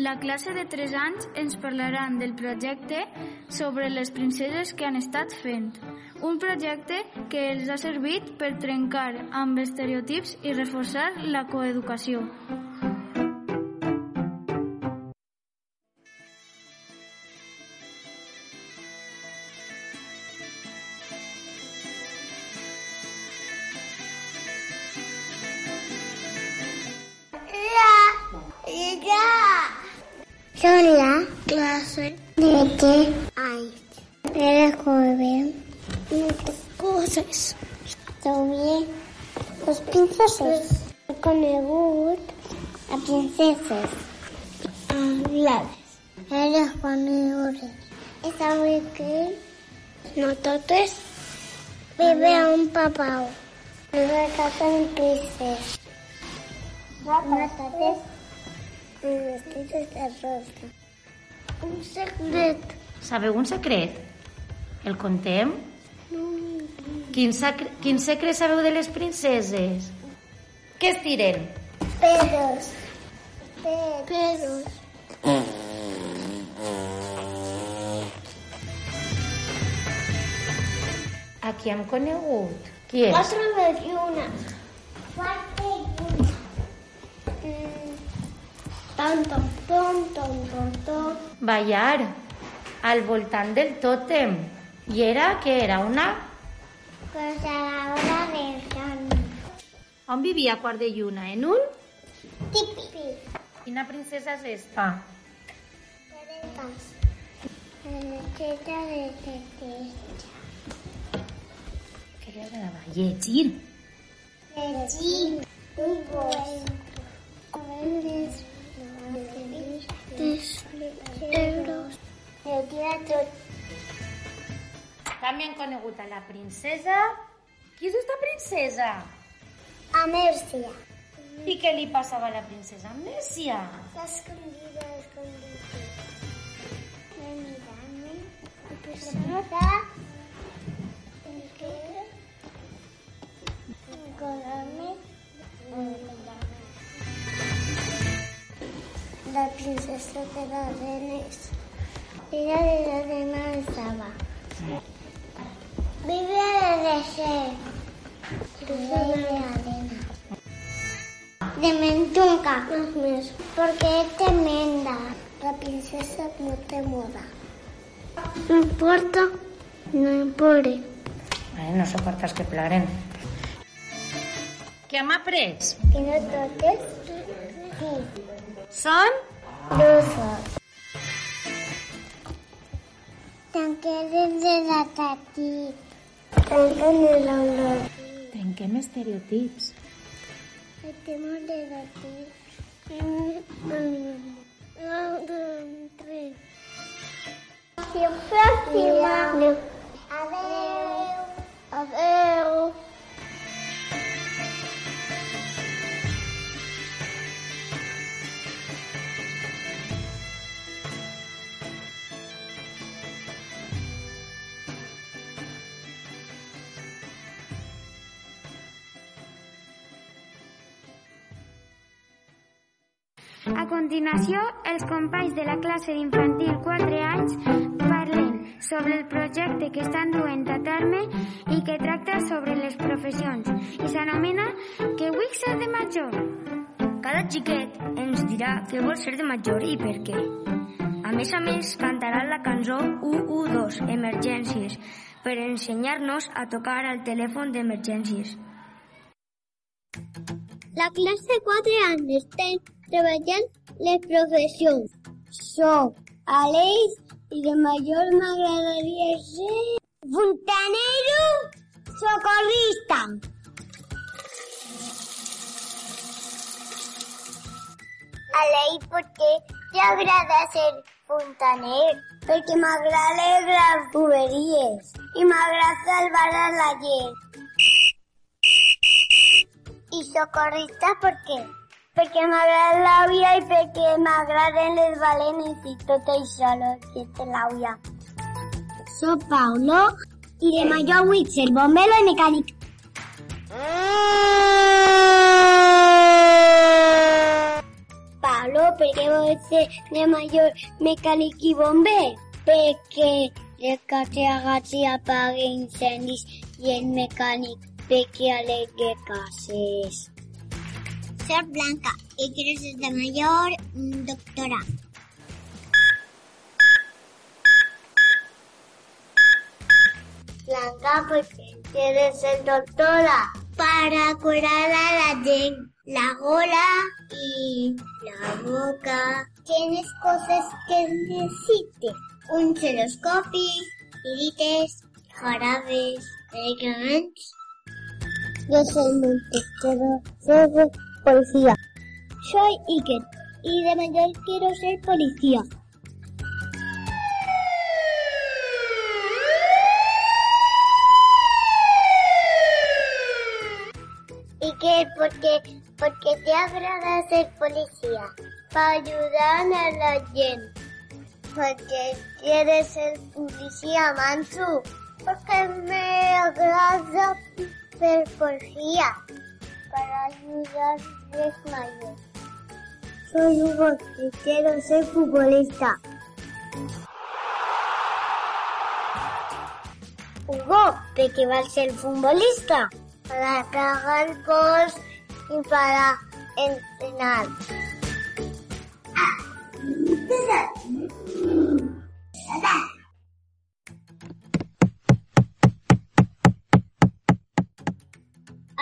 La classe de 3 anys ens parlaran del projecte sobre les princeses que han estat fent. Un projecte que els ha servit per trencar amb estereotips i reforçar la coeducació. Papau. Vive casa de princeses. No totes vestidos de rosa. Un secret. Sabeu un secret? El contem? Quin, sacre, quin secret sabeu de les princeses? Què es tiren? Pedos. Pedos. A qui hem conegut? Qui és? Quatre de lluna. Quatre lluna. Tom, tom, tom, tom, tom, tom. Ballar al voltant del tòtem. I era, què era? Una... Conservadora de son. On vivia Quart de Lluna? En un? Tipi. Quina princesa és esta? Pereteta de tetesta. Què li agradava? Llegir. Llegir. Un gos. Verdes. Euros. El tira tot. També han conegut a la princesa. Qui és esta princesa? A Mèrcia. I què li passava a la princesa Mèsia? Escondida, escondida. Mirame. Pesada. La princesa de las renes. Ella de la arena estaba. Vive de ser. Vive de arena. De mentunca. Porque es tremenda. La princesa no te moda. No importa. No importa. Ai, no soportes que ploren. Què hem après? Que no totes. Sí. Són Lluços. Tanqueres de la tati. Tanquen el olor. Trenquem estereotips. El tema de la tati. Siempre pròxima. Adeu. Adeu. A continuació, els companys de la classe d'infantil 4 anys parlen sobre el projecte que estan duent a terme i que tracta sobre les professions i s'anomena Que vull ser de major. Cada xiquet ens dirà què vol ser de major i per què. A més a més, cantarà la cançó 112, Emergències, per ensenyar-nos a tocar el telèfon d'emergències. La classe 4 anys estem treballant les professions. Soc Aleix i de major m'agradaria ser fontanero socorrista. Aleix, per què t'agrada ser fontaner? Perquè m'agrada les tuberies i m'agrada salvar a la gent. I socorrista per què? Perquè m'agrada l'àvia i perquè m'agraden les balenes i tot això, lo que té l'àvia. Soc Paulo i de major vull ser bombero i mecànic. Paulo, per què vols ser de major mecànic i bomber? Perquè rescate a gats i apague incendis i el mecànic perquè alegue cases. Ser blanca y quieres ser de mayor mm, doctora. Blanca porque quiere ser doctora. Para curar a la gente, la gola y la boca. Tienes cosas que necesites. Un celoscopi, tirites, jarabes, medicamentos. Yo soy Montesero, soy policía. Soy Iker y de mayor quiero ser policía. Iker, ¿por qué, por qué te agrada ser policía? Para ayudar a la gente. Porque quieres ser policía, Mansu. Porque me agrada ser policía. Soy Hugo y quiero ser futbolista. Hugo, ¿de qué va a ser futbolista? Para cagar gols y para entrenar.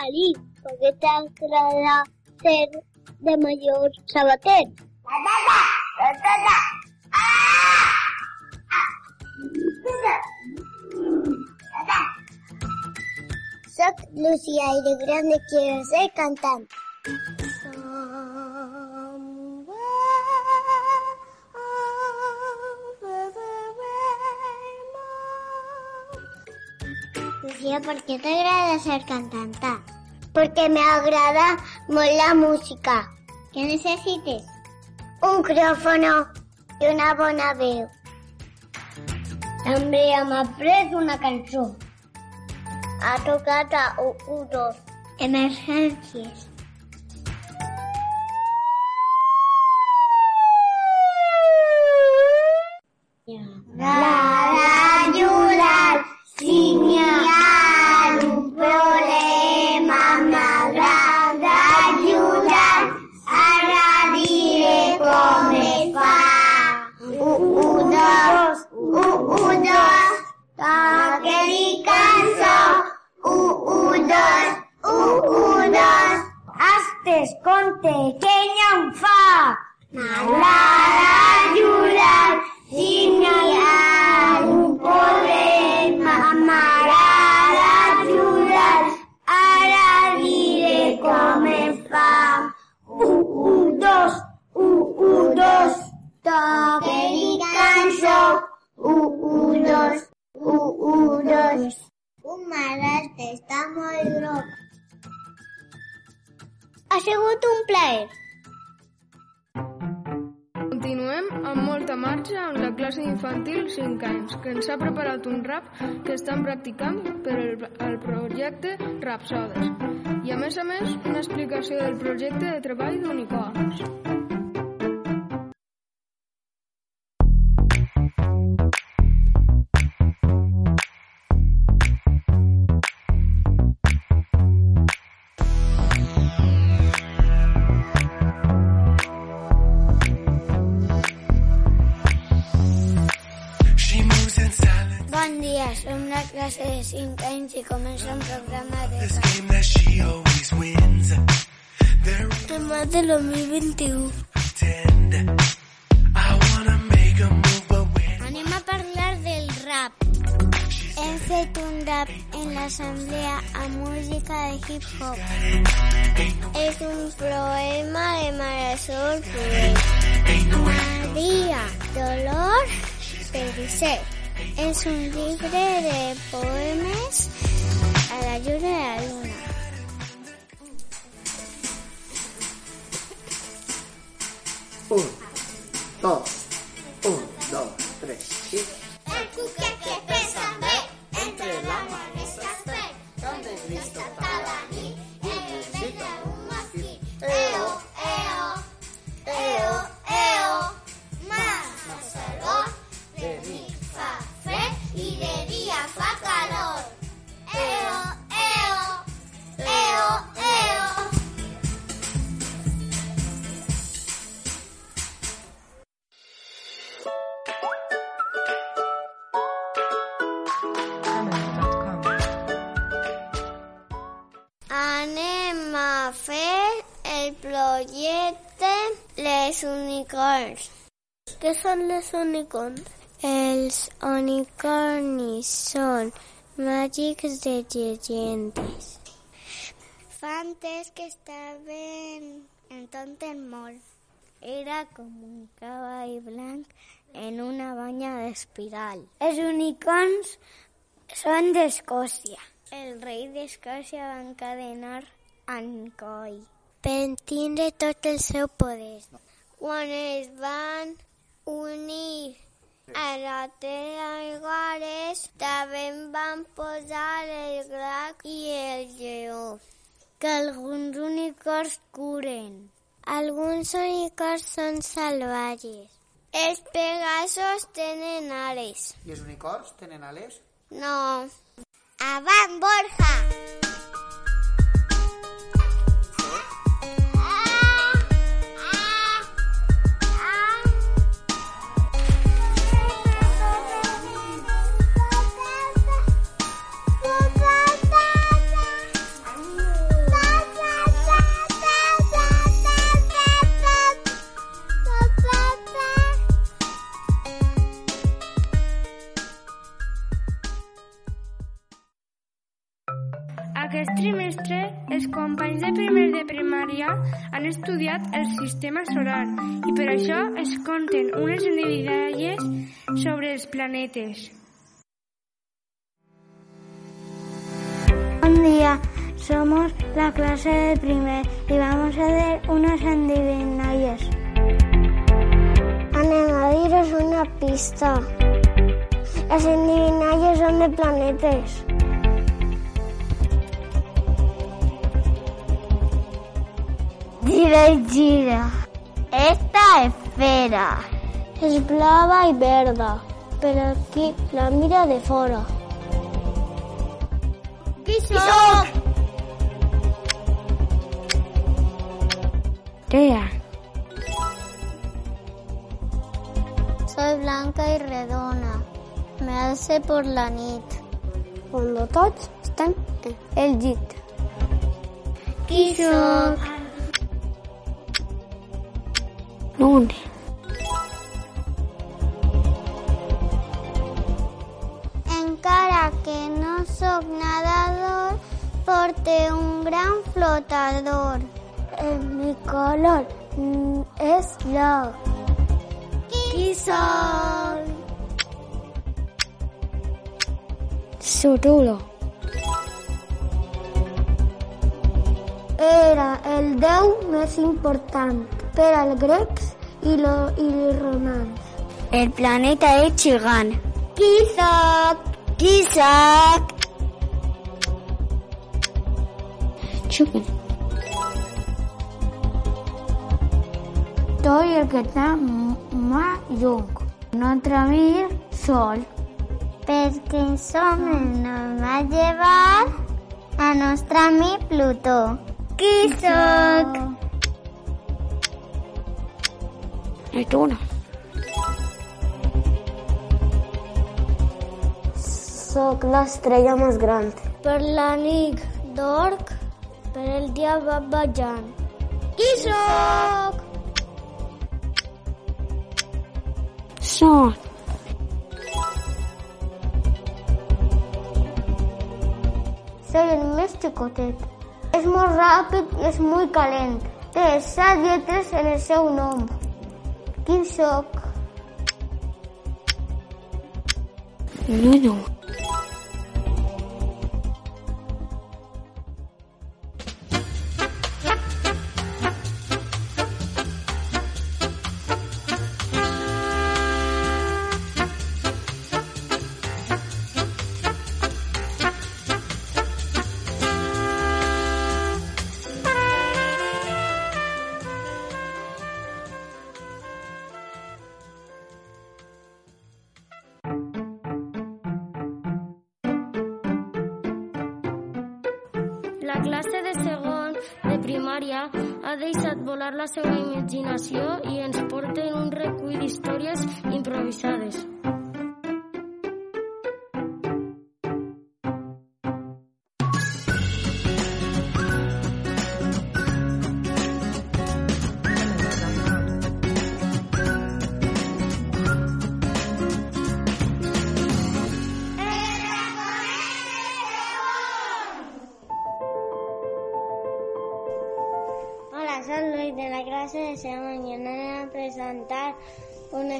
Ali, ¿por qué te agrada ser de mayor sabater? Soy Lucía y de grande quiero ser cantante. Lucía, ¿por qué te agrada ser cantante? Porque me agrada la música. ¿Qué necesites? Un micrófono i una bona veu. També hem après una cançó. Ha tocat a U2. Emergències. They're Tema de 2021. pretend. I wanna make a move, but when Anem a parlar del rap. Hem fet un rap en l'assemblea amb música de hip-hop. És un poema de Marisol Pérez. Maria Dolor Pericet. És un llibre de poemes a la lluna de la luna. Un, dos, un, dos, tres, y... Unicorns. Què són les unicorns? Els unicornis són màgics de llegendes. Fantes que estaven en tonten molt. Era com un cavall blanc en una banya d'espiral. Els unicorns són d'Escòcia. El rei d'Escòcia va encadenar en coll per tindre tot el seu poder. Quan es van unir a la terra iguales, també van posar el drac i el lleó, que alguns unicorns curen. Alguns unicorns són salvatges. Els pegasos tenen ales. I els unicorns tenen ales? No. Avant, Borja! Estudiat el sistema solar i per això es conten unes endevinalles sobre els planetes. Un día somos la clase de primer y vamos a hacer unas. Anem a diros una pista. Las adivinalles son de planetes. Gira y gira. Esta esfera es blava y verde, pero aquí la mira de fora. Qui? Tea. Soy blanca y redona. Me alce por la nit. Cuando tots estan en el llit. Qui soc? Lune. Encara que no sóc nadador, porte un gran flotador. El mi color mm, és blau. Qui? Sutulo. Era el déu més important per als grecs i, lo, i els romans. El planeta és gegant. Qui soc? Qui soc? Xupen. Soy el que està más lluny. Notre mir sol. Perquè som el normal llevar a nostre amic Plutó. Qui? Neptuno. Soc l'estrella més gran. Per la nit dorc, per el dia va bajant. Qui soc? Soc. Soy el més xicotet. És molt ràpid i és molt calent. Té set lletres en el seu nom. You suck. No, no. Deixat volar la seva imaginació i ens porten un recull d'històries improvisades.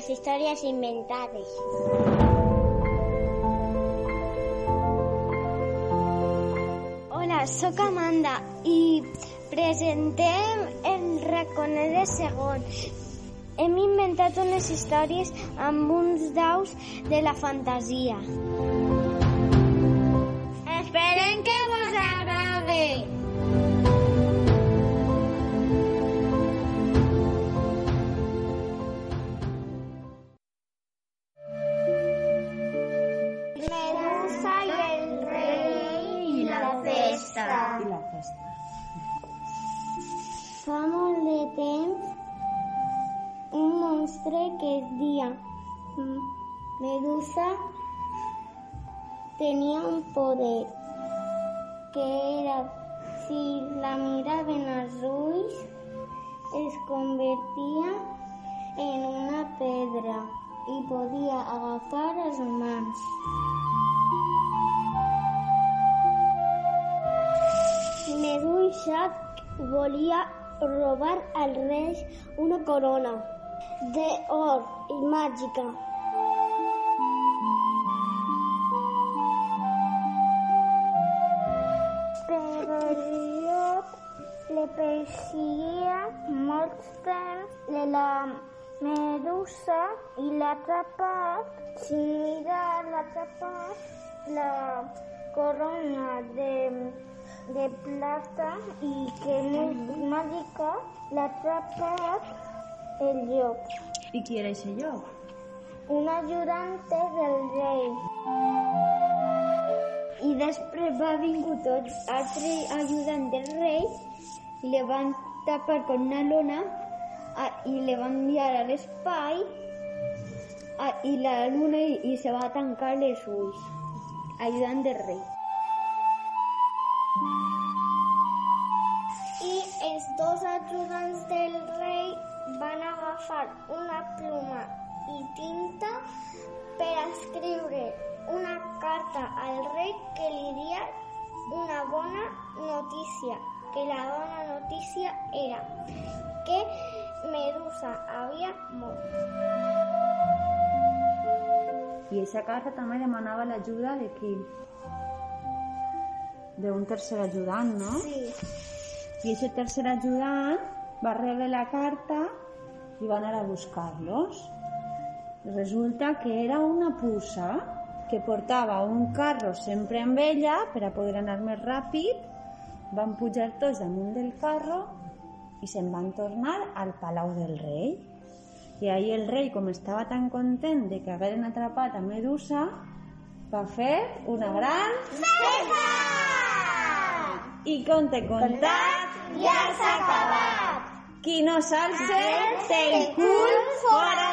Unas historias inventadas. Hola, sóc Amanda i presentem el raconet de segon. Hem inventat unes històries amb uns daus de la fantasia. Esperem que vos agrade. Poder que era si la miraven als ulls es convertia en una pedra i podia agafar els humans. Medusa volia robar al rei una corona d'or i màgica. Medusa i l'ha atrapat. Si mira, l'ha atrapat la corona de, de plata i que màgica l'ha atrapat el llop. I qui era aquest llop? un ajudante del rei. I després va vingut tot altre ajudant del rei i le van tapar con una lona y le va a enviar al Spy y la luna y, se va a tancarle sus ayudantes del rey. Y estos ayudantes del rey van a agafar una pluma y tinta para escribir una carta al rey que le diría una buena noticia que la buena noticia era que Medusa havia mort. I aquesta carta també demanava l'ajuda de qui? D'un tercer ajudant, no? Sí. I aquest tercer ajudant va rebre la carta i va anar a buscar-los. Resulta que era una puça que portava un carro sempre amb ella per a poder anar més ràpid. Van pujar tots damunt del carro i se'n van tornar al palau del rei. I ahir el rei, com estava tan content de que hagueren atrapat a Medusa, va fer una gran Festa! i conte contat Ja s'ha acabat! Qui no s'alce, té el cul fora!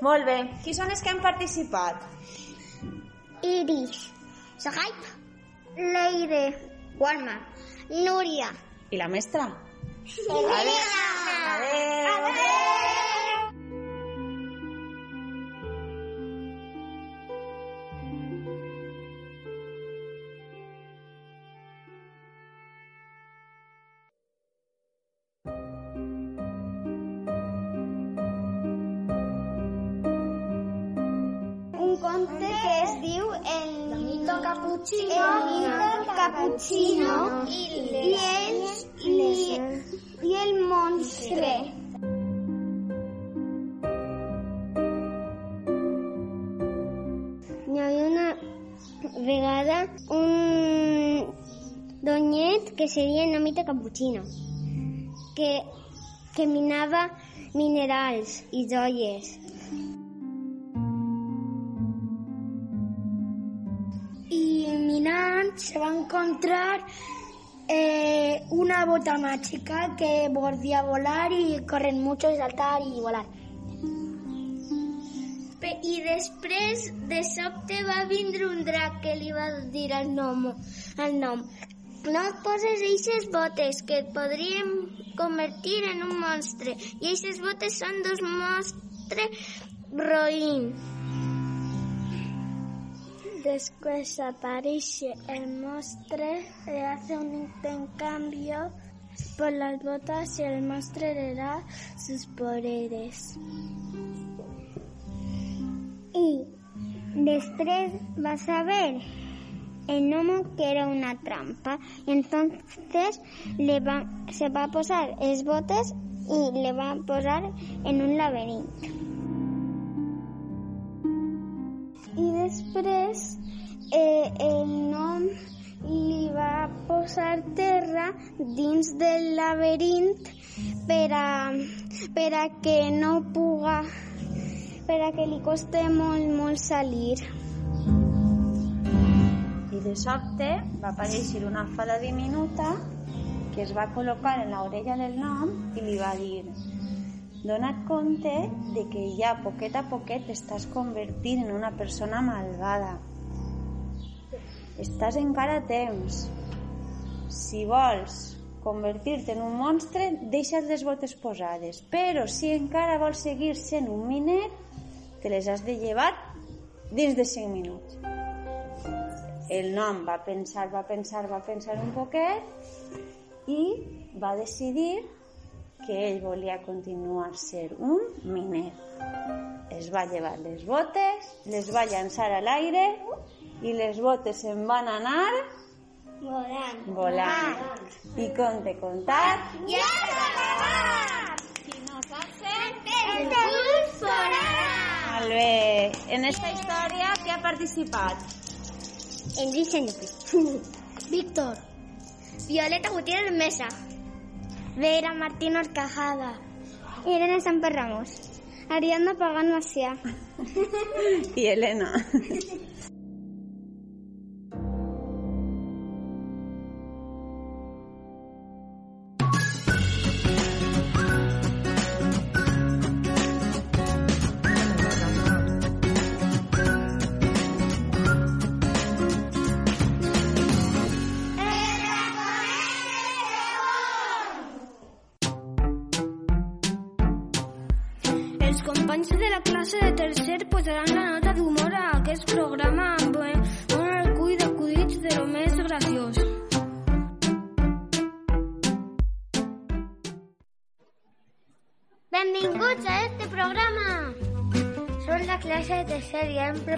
Molt bé. Qui són els que han participat? Iris, Sohaib, Leire, Walma, Núria, I la mestra? Adéu. Conte que es diu El Nito Cappuccino, el Nito Cappuccino i, i, seria el Nito Cappuccino que, que minava minerals i joies. y minant se va encontrar eh, una bota mágica que podía volar y correr mucho y saltar y volar. I després, de sobte, va vindre un drac que li va dir el nom. El nom. No et poses eixes botes, que et podríem convertir en un monstre. I eixes botes són dos monstres roïns. Después aparece el monstruo, le hace un intercambio, por las botas y el mostrará sus poderes. Y después vas a ver el gnomo que era una trampa. Y entonces le va, se va a posar els botes y le va a posar en un laberinto. I després eh, el nom li va posar terra dins del laberint per a, per a que no puga per a que li coste molt, molt salir. De sobte va aparèixer una fada diminuta que es va col·locar en l'orella del nom i li va dir Dona't compte de que ja poquet a poquet t'estàs convertint en una persona malvada. Estàs encara a temps. Si vols convertir-te en un monstre, deixa't les botes posades. Però si encara vols seguir sent un miner, te les has de llevar dins de 5 minuts. El nom va pensar, va pensar, va pensar un poquet i va decidir que ell volia continuar ser un miner. Es va llevar les botes, les va llançar a l'aire i les botes se'n van anar Volant. volant. I conte contat, Ja s'ha acabat! si no saps ser... El curs forarà! Molt bé. En esta història, qui ha participat? Enrique López. Víctor. Violeta Gutiérrez Mesa. Vera Martín Orcajada. Irene Samper Ramos. Ariadna Pagán Macià. I Helena.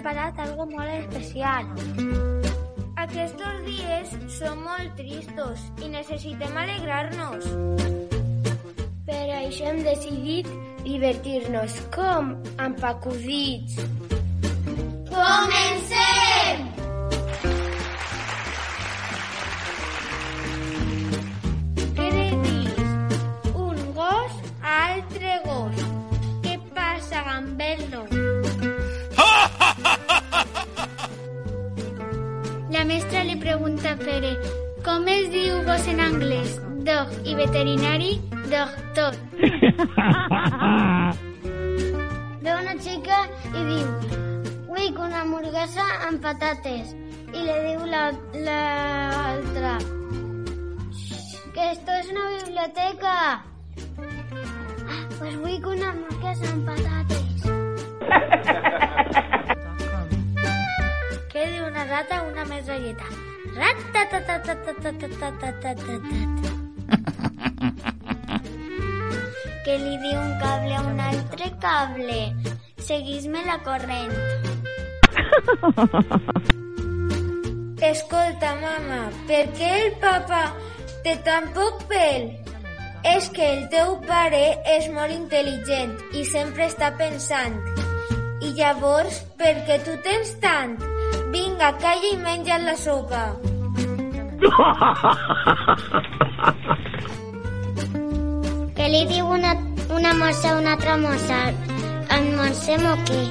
Preparat algo molt especial. Aquests dies són molt tristos i necessitem alegrar-nos. Per això hem decidit divertir-nos com amb acudits. Comencem! pregunta Pere. Eh, com es diu vos en anglès? Dog i veterinari, doctor. Ve una xica i diu vull una hamburguesa amb patates. I le diu l'altra la, que esto es una biblioteca. Ah, pues vull una hamburguesa amb patates. Què diu una gata una més? Què li diu un cable a un altre cable? Seguís-me la corrent. Escolta, mama, per què el papa té tan poc pèl? És que el teu pare és molt intel·ligent i sempre està pensant. I llavors, per què tu tens tant? Vinga, calla i menja la sopa. Què li diu una, una mossa a una altra mossa? Almorcem o què?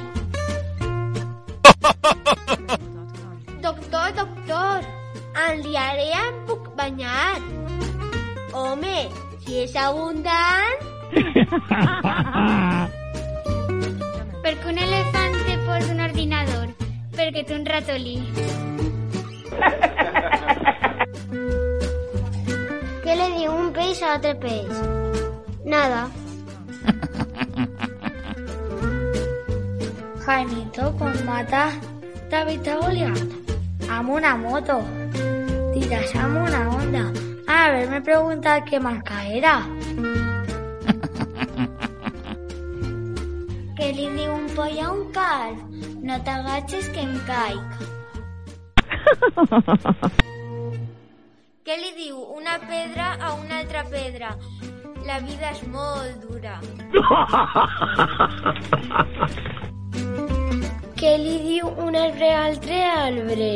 Doctor, doctor, en diarrea em puc banyar. Home, si és abundant... Per què un elefant perquè té un ratolí. ¿Qué le dio un pez a otro pez? Nada. Jaimito con mata t'avita Goliat Amo una moto. Tiras amo una onda. A ver, me pregunta qué marca era. ¿Qué le dio un pollo a un caldo? No t'agatxes que em caic. Què li diu una pedra a una altra pedra? La vida és molt dura. Què li diu un arbre a altre arbre?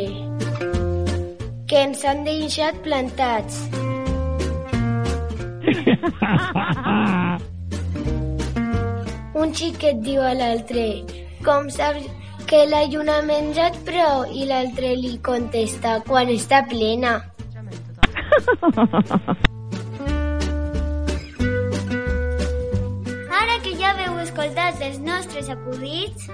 Que ens han deixat plantats. Un xiquet diu a l'altre, com saps que la lluna ha menjat prou? I l'altre li contesta, quan està plena. Ara que ja veu escoltat els nostres acudits,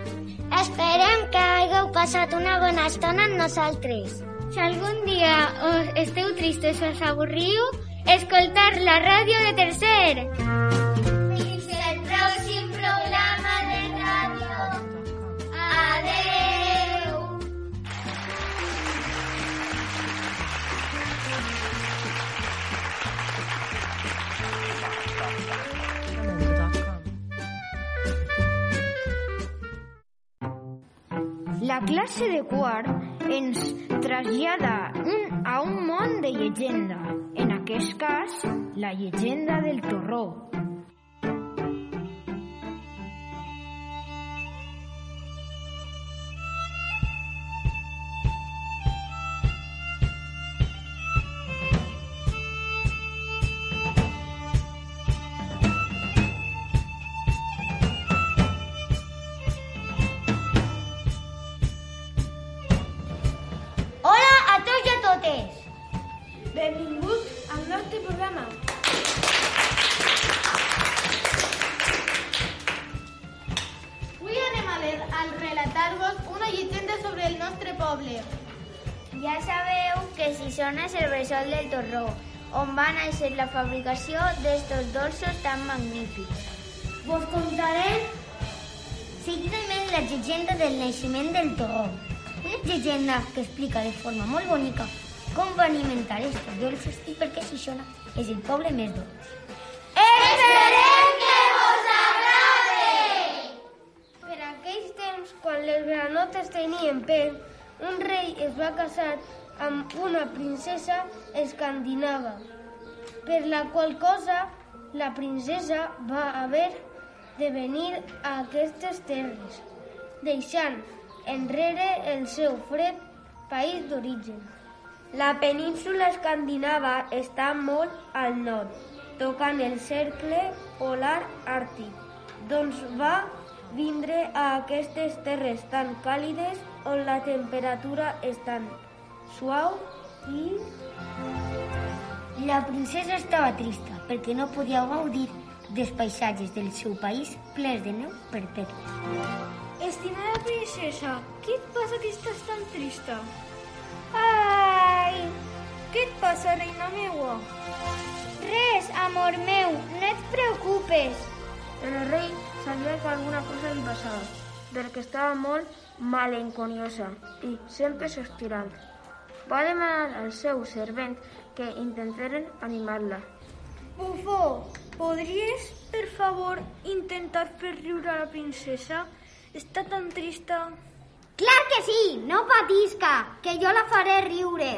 esperem que hagueu passat una bona estona amb nosaltres. Si algun dia us esteu tristes o us avorriu, escoltar la ràdio de tercer. Classe de quart ens trasllada un, a un món de llegenda. En aquest cas, la llegenda del torró. La fabricació d'estos dolços tan magnífics. Vos contaré seguidament la llegenda del naixement del torró. Una llegenda que explica de forma molt bonica com van inventar estos dolços i per què Sisona és el poble més dolç. Esperem que vos agrade! Per aquells temps, quan les granotes tenien pèl, un rei es va casar amb una princesa escandinava, per la qual cosa la princesa va haver de venir a aquestes terres, deixant enrere el seu fred país d'origen. La península escandinava està molt al nord, tocant el cercle polar àrtic, doncs va vindre a aquestes terres tan càlides on la temperatura és tan suau i... La princesa estava trista perquè no podia gaudir dels paisatges del seu país plens de neu perpètues. Estimada princesa, què et passa que estàs tan trista? Ai, Què et passa, reina meua? res, amor meu, no et preocupes. El rei sabia que alguna cosa li passava, perquè estava molt malenconiosa i sempre sospirant. Va demanar al seu servent que intentaren animar-la. Bufó, podries, per favor, intentar fer riure a la princesa? Està tan trista. Clar que sí, no patisca, que jo la faré riure.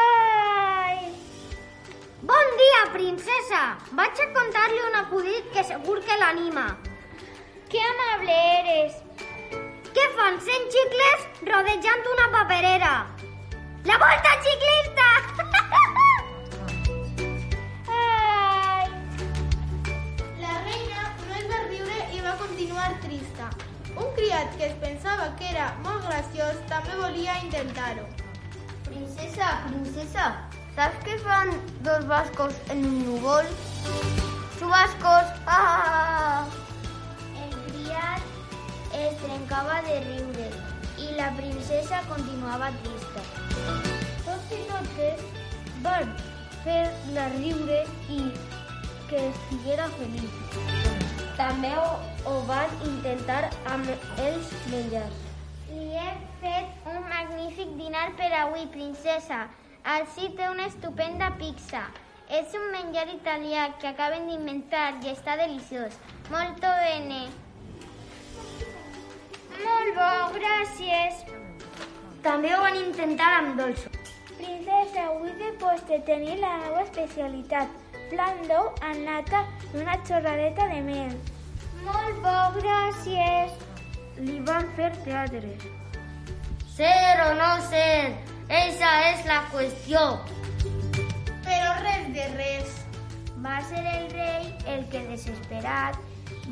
Ai! Bon dia, princesa! Vaig a contar-li un acudit que segur que l'anima. Que amable eres! Què fan 100 xicles rodejant una paperera? La volta xiclista! Ai! La reina no es va riure i va continuar trista. Un criat que es pensava que era molt graciós també volia intentar-ho. Princesa, princesa, saps què fan dos bascos en un núvol? Subascos! Ah! El criat es trencava de riure i la princesa continuava trista. Tots i totes van fer-la riure i que estiguera feliç. També ho, ho van intentar amb els menjars. Li he fet un magnífic dinar per avui, princesa. Així té una estupenda pizza. És un menjar italià que acaben d'inventar i està deliciós. Molto bene. Molt bo, gràcies. També ho van intentar amb dolços. Princesa, avui de postre tenir la meva especialitat. Flan d'ou amb nata i una xorradeta de mel. Molt bo, gràcies. Li van fer teatre. Ser o no ser, esa és la qüestió. Però res de res. Va ser el rei el que, desesperat,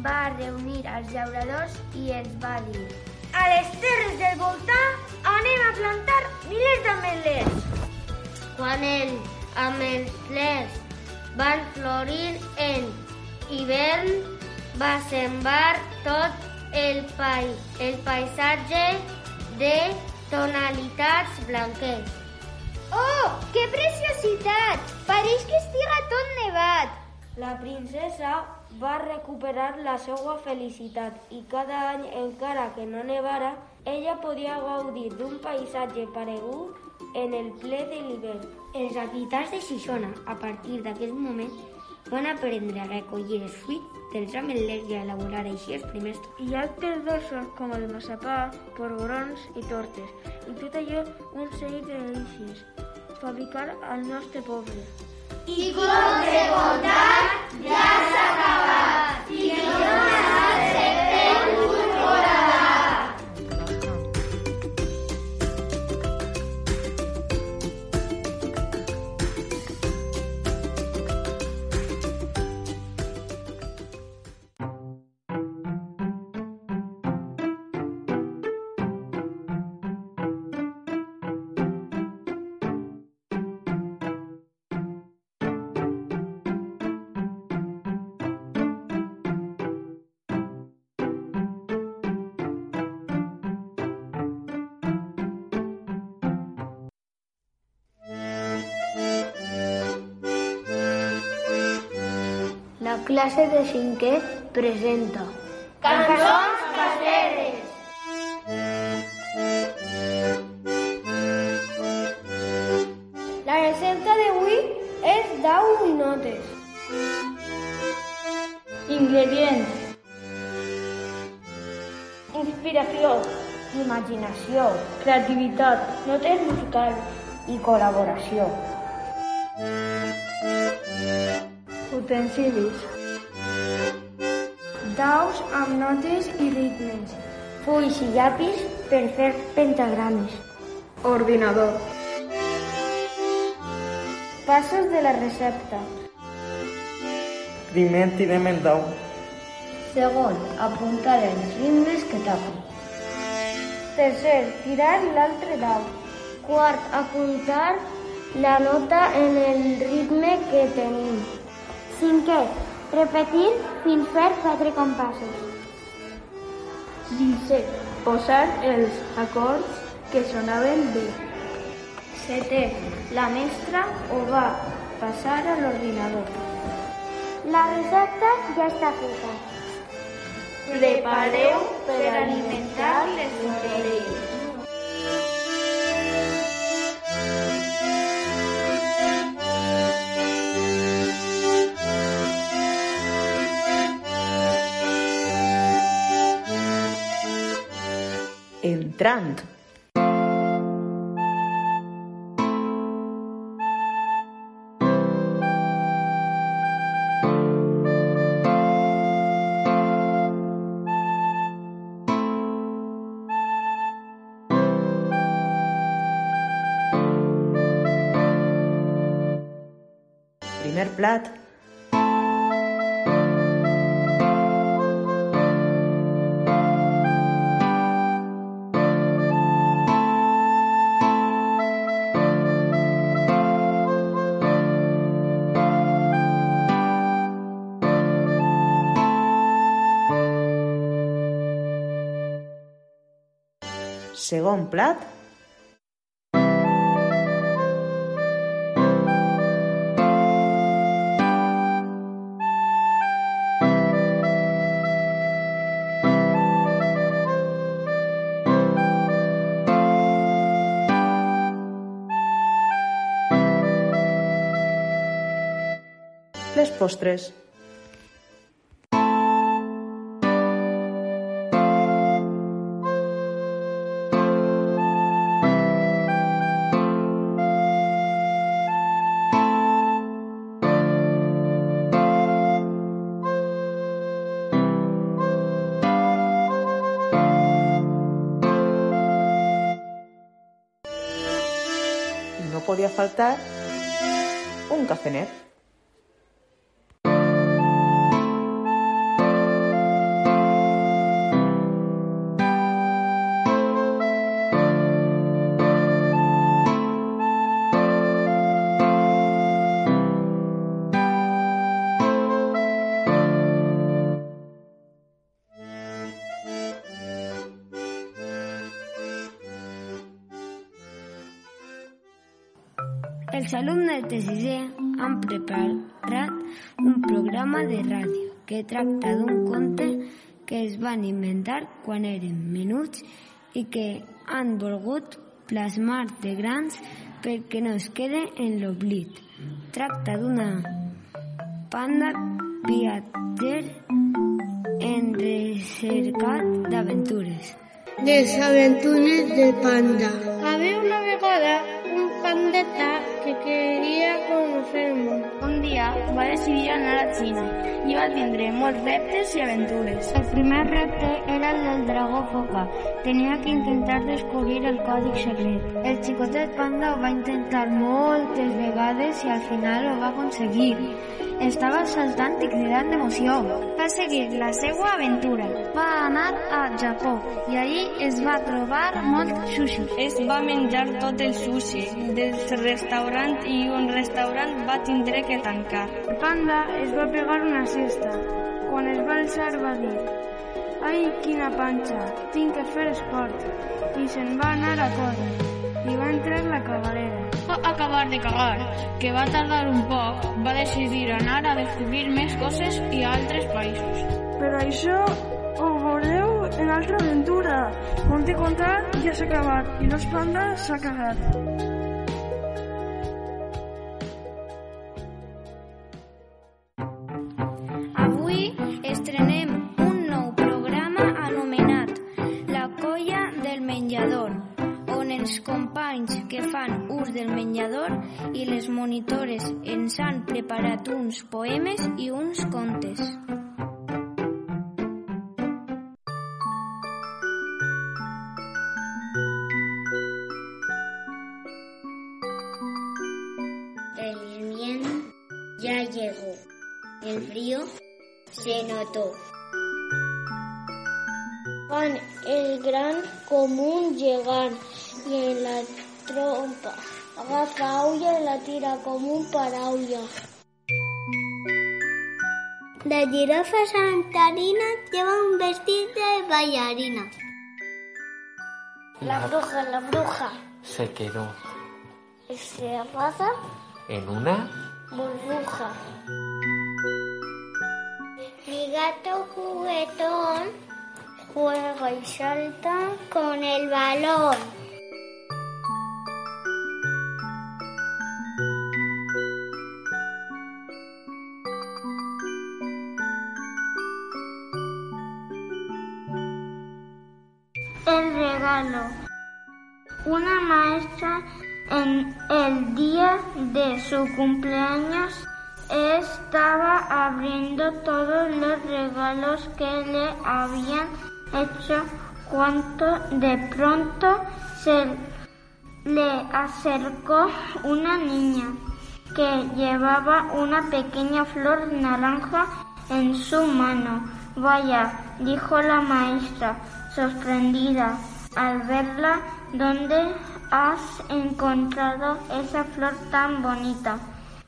va reunir els llauradors i els va dir a les terres del voltant anem a plantar milers d'ametlers. Quan els ametlers van florir en hivern, va sembrar tot el, pai, el paisatge de tonalitats blanques. Oh, que preciositat! Pareix que estiga tot nevat. La princesa va recuperar la seva felicitat i cada any, encara que no nevara, ella podia gaudir d'un paisatge paregut en el ple de l'hivern. Els habitants de Xixona, a partir d'aquest moment, van aprendre a recollir els fruits dels ametlers i a elaborar així els primers I altres dolços com el massapà, porborons i tortes. I tot allò un seguit de delícies. Fabricar al nostre poble. y con preguntar ya se acaba. Y no más classe de cinquè presenta Cançons caseres. La recepta d'avui és d'au i notes. Ingredients. Inspiració, imaginació, creativitat, notes musicals i col·laboració. Utensilis. Notes i ritmes. fulls i llapis per fer pentagrames. Ordinador. Passos de la recepta. Primer tirem el dau. Segon, apuntar els ritmes que toquen. Tercer, tirar l'altre dau. Quart, apuntar la nota en el ritme que tenim. Cinquè, repetir fins fer quatre compassos. Sisè, posar els acords que sonaven bé. Setè, la mestra ho va passar a l'ordinador. La recepta ja està feta. Prepareu per alimentar les orelles. Primer plato Segon plat, les postres. faltar un café. Que tracta d'un conte que es van inventar quan eren menuts i que han volgut plasmar de grans perquè no es quede en l'oblit. Tracta d'una panda viatger en recercat d'aventures. Les aventures del panda. Había una vegada un pandeta que quería conocer el. Un dia va decidir anar a Xina i va tindre molts reptes i aventures. El primer repte era el del dragó foca. Tenia que intentar descobrir el còdic secret. El xicotet panda ho va intentar moltes vegades i al final ho va aconseguir. Estava saltant i cridant d'emoció. Va seguir la seva aventura. Va anar a Japó i allí es va trobar molt sushi. Es va menjar tot el sushi del restaurant i un restaurant va tindre que tancar. El panda es va pegar una siesta. Quan es va alçar va dir Ai, quina panxa, tinc que fer esport. I se'n va anar a córrer. I va entrar la cagalera. Va acabar de cagar, que va tardar un poc, va decidir anar a descobrir més coses i a altres països. Però això ho veureu en altra aventura. Com t'he contat, ja s'ha acabat i l'os panda s'ha cagat. Del menjador i les monitores ens han preparat uns poemes i uns contes. El invierno ya llegó. El frío se notó. Juan el gran común llegar y en la trompa agafa olla y la tira como un paraulla. La jirafa santarina lleva un vestido de bailarina. La bruja, la bruja, Se quedó se abraza en una burbuja. Mi gato juguetón juega y salta con el balón. Una maestra en el día de su cumpleaños estaba abriendo todos los regalos que le habían hecho cuando de pronto se le acercó una niña que llevaba una pequeña flor naranja en su mano. Vaya, dijo la maestra, sorprendida al verla, ¿dónde has encontrado esa flor tan bonita?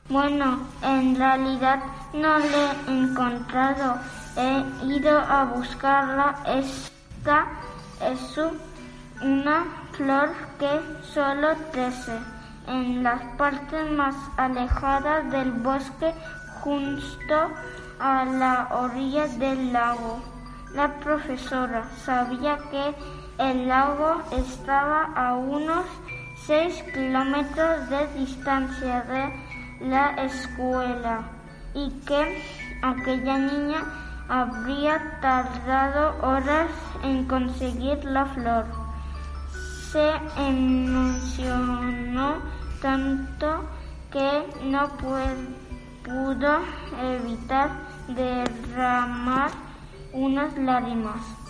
Bueno, en realidad no la he encontrado. He ido a buscarla. Esta es una flor que solo crece en las partes más alejadas del bosque justo a la orilla del lago. La profesora sabía que el lago estaba a unos 6 kilómetros de distancia de la escuela y que aquella niña habría tardado horas en conseguir la flor. Se emocionó tanto que no pudo evitar derramar unas lágrimas.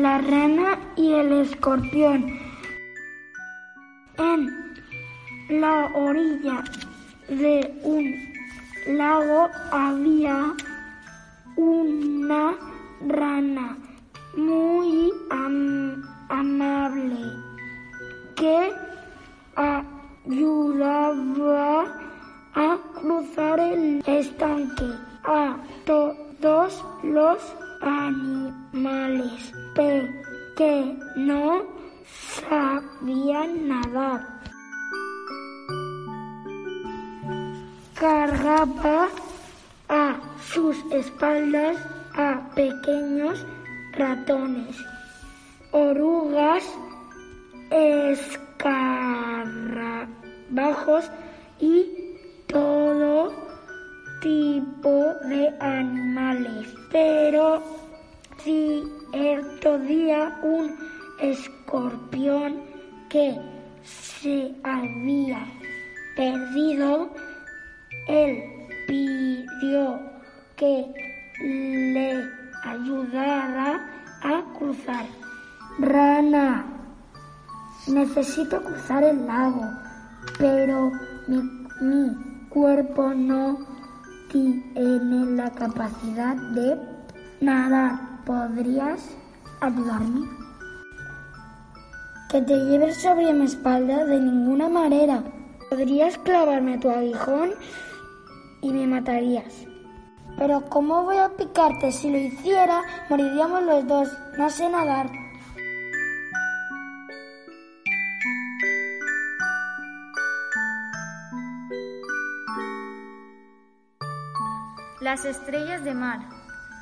La rana y el escorpión. En la orilla de un lago había una rana muy am amable que ayudaba a cruzar el estanque a todos los animales que no sabían nadar. Cargaba a sus espaldas a pequeños ratones, orugas, escarabajos y todo tipo de animales. Pero cierto día un escorpión que se había perdido, él pidió que le ayudara a cruzar. Rana, necesito cruzar el lago, pero mi, mi cuerpo no tiene la capacidad de nadar. ¿Podrías ayudarme? Que te lleves sobre mi espalda de ninguna manera. Podrías clavarme tu aguijón y me matarías. Pero ¿cómo voy a picarte? Si lo hiciera, moriríamos los dos. No sé nadar. Las estrellas de mar.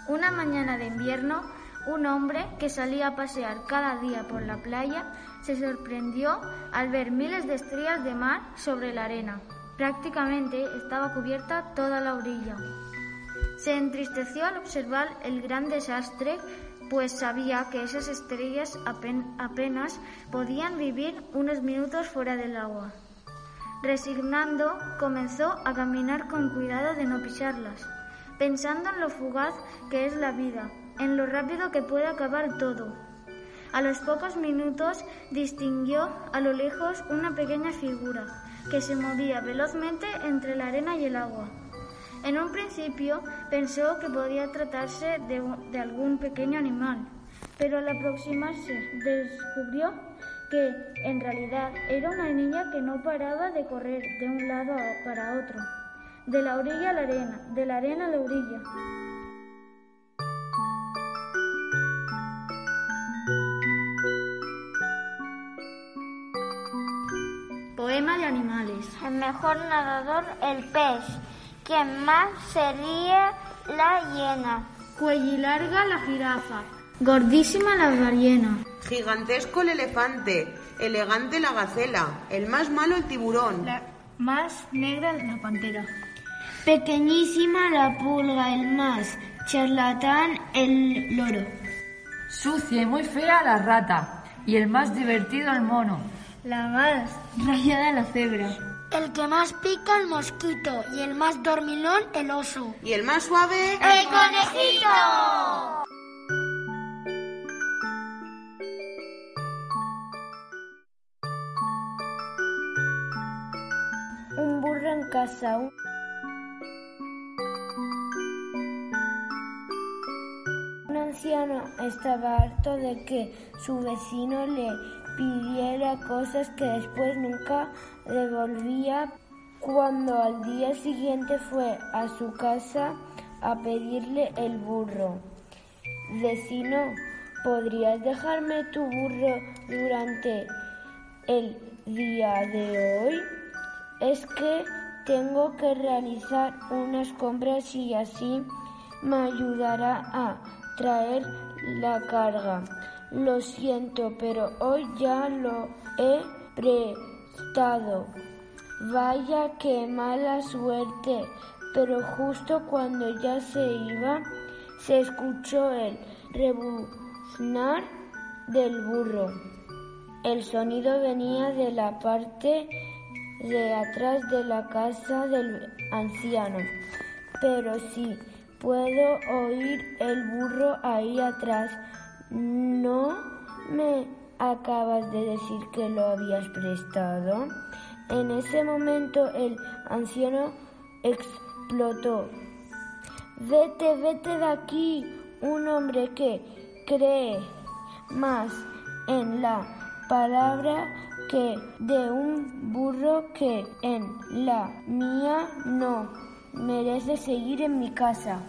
Una mañana de invierno, un hombre que salía a pasear cada día por la playa se sorprendió al ver miles de estrellas de mar sobre la arena. Prácticamente estaba cubierta toda la orilla. Se entristeció al observar el gran desastre, pues sabía que esas estrellas apenas podían vivir unos minutos fuera del agua. Resignando, comenzó a caminar con cuidado de no pisarlas, pensando en lo fugaz que es la vida, en lo rápido que puede acabar todo. A los pocos minutos distinguió a lo lejos una pequeña figura que se movía velozmente entre la arena y el agua. En un principio pensó que podía tratarse de, de algún pequeño animal, pero al aproximarse descubrió que en realidad era una niña que no paraba de correr de un lado para otro, de la orilla a la arena, de la arena a la orilla. Poema de animales. El mejor nadador, el pez. Quien más sería la hiena. Cuellilarga la jirafa. Gordísima la ballena. Gigantesco el elefante. Elegante la gacela. El más malo el tiburón. La más negra la pantera. Pequeñísima la pulga, el más charlatán el loro. Sucia y muy fea la rata. Y el más divertido el mono. La más rayada la cebra. El que más pica el mosquito y el más dormilón el oso. Y el más suave el conejito. Un burro en casa. Anciano estaba harto de que su vecino le pidiera cosas que después nunca devolvía. Cuando al día siguiente fue a su casa a pedirle el burro. Vecino, ¿podrías dejarme tu burro durante el día de hoy? Es que tengo que realizar unas compras y así me ayudará a traer la carga. Lo siento, pero hoy ya lo he prestado. Vaya qué mala suerte. Pero justo cuando ya se iba, se escuchó el rebuznar del burro. El sonido venía de la parte de atrás de la casa del anciano. Pero si puedo oír el burro ahí atrás, ¿no me acabas de decir que lo habías prestado? En ese momento el anciano explotó. Vete, vete de aquí, un hombre que cree más en la palabra que de un burro que en la mía no merece seguir en mi casa.